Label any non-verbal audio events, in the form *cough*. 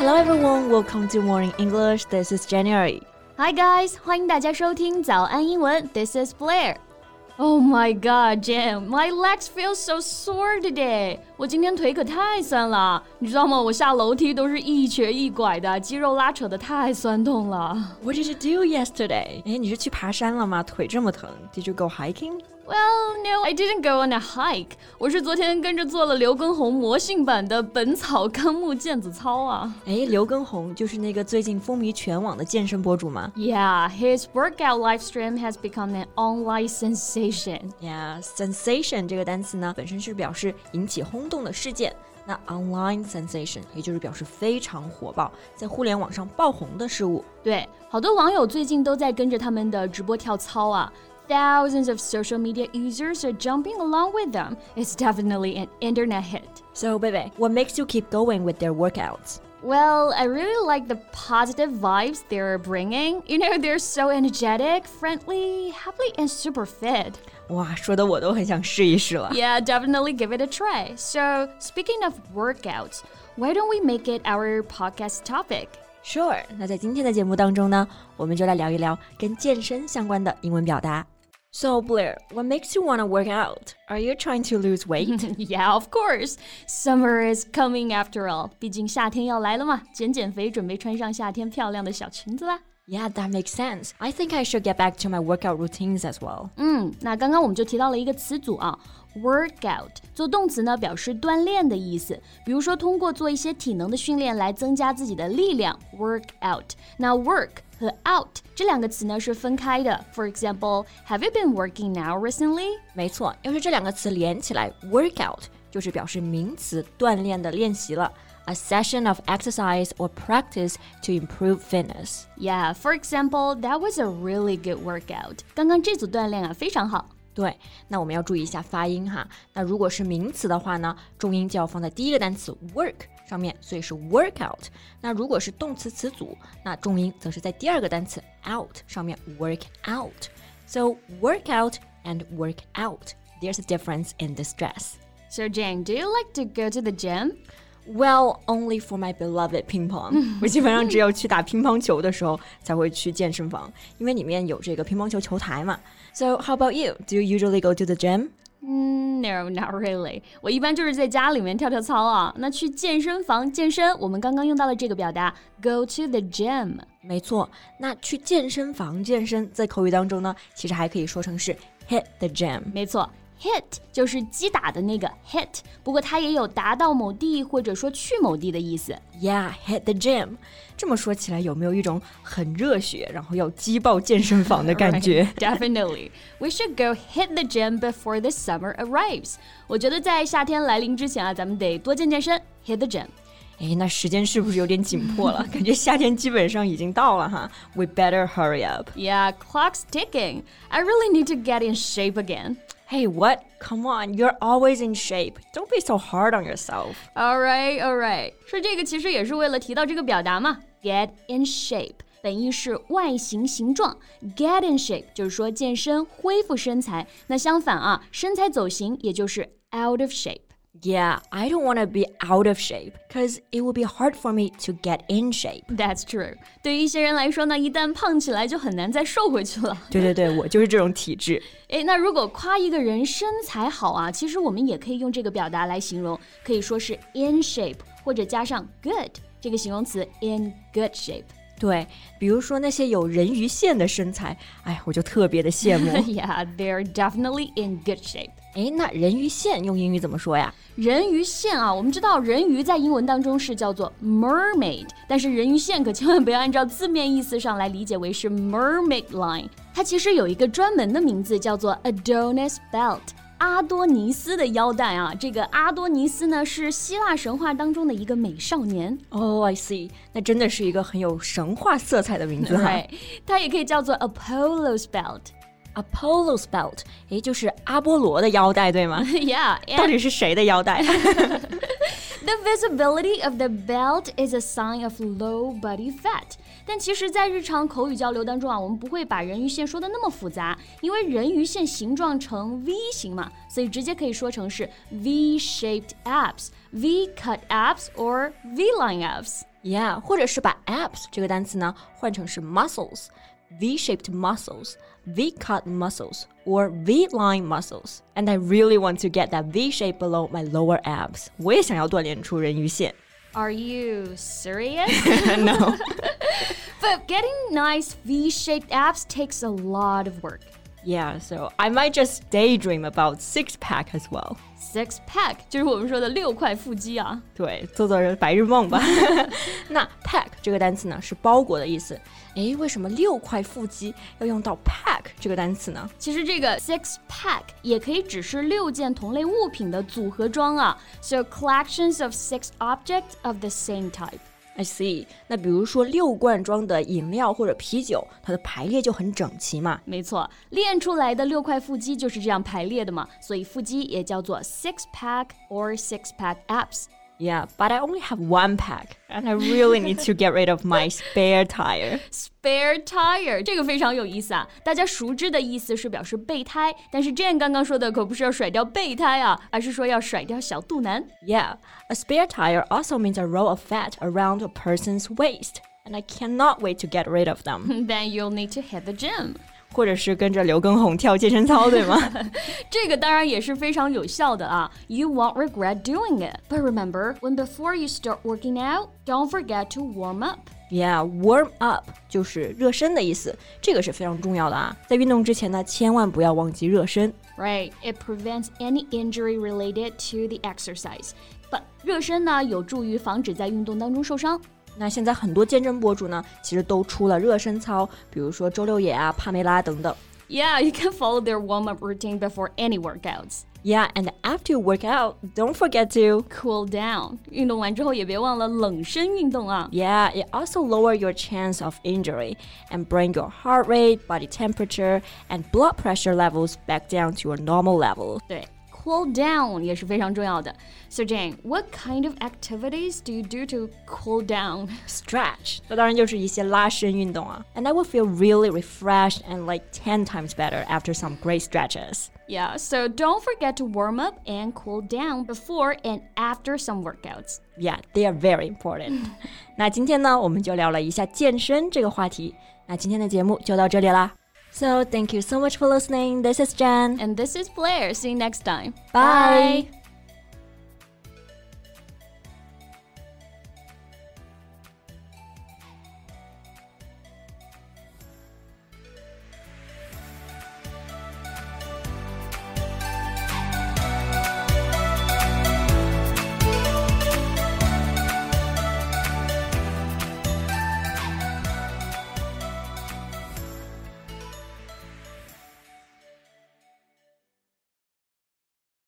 Hello everyone, welcome to Morning English. This is January. Hi guys，欢迎大家收听早安英文。This is Blair. Oh my god, Jam, my legs feel so sore today. 我今天腿可太酸了，你知道吗？我下楼梯都是一瘸一拐的，肌肉拉扯的太酸痛了。What did you do yesterday? 哎，你是去爬山了吗？腿这么疼？Did you go hiking? Well, no, I didn't go on a hike. 我是昨天跟着做了刘畊宏魔性版的《本草纲目健子操》啊。哎，刘畊宏就是那个最近风靡全网的健身博主吗？Yeah, his workout live stream has become an online sensation. Yeah, sensation 这个单词呢，本身是表示引起轰动的事件。那 online sensation 也就是表示非常火爆，在互联网上爆红的事物。对，好多网友最近都在跟着他们的直播跳操啊。 thousands of social media users are jumping along with them. It's definitely an internet hit. So, baby, what makes you keep going with their workouts? Well, I really like the positive vibes they're bringing. You know, they're so energetic, friendly, happy, and super fit. Yeah, definitely give it a try. So, speaking of workouts, why don't we make it our podcast topic? Sure，那在今天的节目当中呢，我们就来聊一聊跟健身相关的英文表达。 so, Blair, what makes you want to work out? Are you trying to lose weight? *laughs* yeah, of course. Summer is coming after all. 毕竟夏天要来了嘛，减减肥，准备穿上夏天漂亮的小裙子啦。Yeah, that makes sense. I think I should get back to my workout routines as well. 嗯，那刚刚我们就提到了一个词组啊，workout 做动词呢，表示锻炼的意思。比如说，通过做一些体能的训练来增加自己的力量，workout。那 work 和 out 这两个词呢是分开的。For example, have you been working now recently？没错，要是这两个词连起来，workout 就是表示名词锻炼的练习了。a session of exercise or practice to improve fitness. Yeah, for example, that was a really good workout. 刚刚这组锻炼啊非常好。对，那我们要注意一下发音哈。那如果是名词的话呢，重音就要放在第一个单词 work 上面，所以是 workout。那如果是动词词组，那重音则是在第二个单词 out 上面 work out。So work out and work out. There's a difference in the stress. So Jane, do you like to go to the gym? Well, only for my beloved ping pong。我基本上只有去打乒乓球的时候才会去健身房，因为里面有这个乒乓球球台嘛。So how *laughs* about you? Do you usually go to the gym? No, not really. 我一般就是在家里面跳跳操啊。那去健身房健身，我们刚刚用到了这个表达 go to the gym。没错，那去健身房健身，在口语当中呢，其实还可以说成是 hit the gym。没错。Hit 就是击打的那个 hit，不过它也有达到某地或者说去某地的意思。Yeah, hit the gym。这么说起来，有没有一种很热血，然后要击爆健身房的感觉？Definitely, we should go hit the gym before the summer arrives。我觉得在夏天来临之前啊，咱们得多健健身，hit the gym。哎，那时间是不是有点紧迫了？感觉夏天基本上已经到了哈。We *laughs* better hurry up. Yeah, clock's ticking. I really need to get in shape again. Hey, what? Come on, you're always in shape. Don't be so hard on yourself. All right, all right. 说这个其实也是为了提到这个表达嘛，get in shape。本意是外形形状，get in shape 就是说健身恢复身材。那相反啊，身材走形也就是 out of shape。 yeah, I don't want to be out of shape because it will be hard for me to get in shape. That's true. 对于一些人来说呢，一旦胖起来就很难再瘦回去了。对对对，我就是这种体质。诶，那如果夸一个人身材好啊，其实我们也可以用这个表达来形容，可以说是 *laughs* in shape，或者加上 good 这个形容词 in good shape。 对，比如说那些有人鱼线的身材，哎，我就特别的羡慕。*laughs* yeah, they're definitely in good shape. 哎，那人鱼线用英语怎么说呀？人鱼线啊，我们知道人鱼在英文当中是叫做 mermaid，但是人鱼线可千万不要按照字面意思上来理解为是 mermaid line，它其实有一个专门的名字叫做 Adonis belt。阿多尼斯的腰带啊，这个阿多尼斯呢是希腊神话当中的一个美少年。哦，I see，那真的是一个很有神话色彩的名字哈。它也可以叫做 Apollo's *laughs* belt。Apollo's belt，诶，就是阿波罗的腰带，对吗？Yeah。到底是谁的腰带？The *laughs* *laughs* visibility of the belt is a sign of low body fat。 但其实，在日常口语交流当中啊，我们不会把人鱼线说的那么复杂，因为人鱼线形状成 V 型嘛，所以直接可以说成是 V-shaped abs、V-cut abs or V-line abs。 Yeah，或者是把 abs 这个单词呢换成是 muscles。V-shaped muscles, V-cut muscles, or V-line muscles. And I really want to get that V shape below my lower abs. 我也想要锻炼出人鱼线。 Are you serious? *laughs* no. *laughs* but getting nice V-shaped abs takes a lot of work. Yeah, so I might just daydream about six pack as well. Six pack 就是我们说的六块腹肌啊。对，做做白日梦吧。那 *laughs* pack 这个单词呢是包裹的意思。诶，为什么六块腹肌要用到 pack 这个单词呢？其实这个 six pack 也可以指是六件同类物品的组合装啊。So collections of six objects of the same type. I see。那比如说六罐装的饮料或者啤酒，它的排列就很整齐嘛。没错，练出来的六块腹肌就是这样排列的嘛，所以腹肌也叫做 six pack or six pack abs。Yeah, but I only have one pack, and I really need to get rid of my spare tire. *laughs* Spare tire 这个非常有意思啊！大家熟知的意思是表示备胎，但是 Jane 刚刚说的可不是要甩掉备胎啊，而是说要甩掉小肚腩。 Yeah, a spare tire also means a roll of fat around a person's waist, and I cannot wait to get rid of them. *laughs* Then you'll need to hit the gym. 或者是跟着刘畊宏跳健身操，对吗？这个当然也是非常有效的啊。You won't *laughs* regret doing it. But remember, when before you start working out, don't forget to warm up. Yeah, warm up 就是热身的意思，这个是非常重要的啊。在运动之前呢，千万不要忘记热身。 Right, it prevents any injury related to the exercise. But 热身呢，有助于防止在运动当中受伤。 那现在很多健身博主呢，其实都出了热身操，比如说周六野啊、帕梅拉等等。 Yeah, you can follow their warm-up routine before any workouts. Yeah, and after you work out, don't forget to. Cool down. 运动完之后也别忘了冷身运动啊。 Yeah, it also lower your chance of injury and bring your heart rate, body temperature, and blood pressure levels back down to a normal level. 对 ，cool down 也是非常重要的。So Jane, what kind of activities do you do to cool down? *laughs* Stretch，那当然就是一些拉伸运动啊。And I will feel really refreshed and like 10 times better after some great stretches. Yeah, so don't forget to warm up and cool down before and after some workouts. Yeah, they are very important. *laughs* 那今天呢，我们就聊了一下健身这个话题。那今天的节目就到这里啦。 So thank you so much for listening. This is Jen. And this is Blair. See you next time. Bye.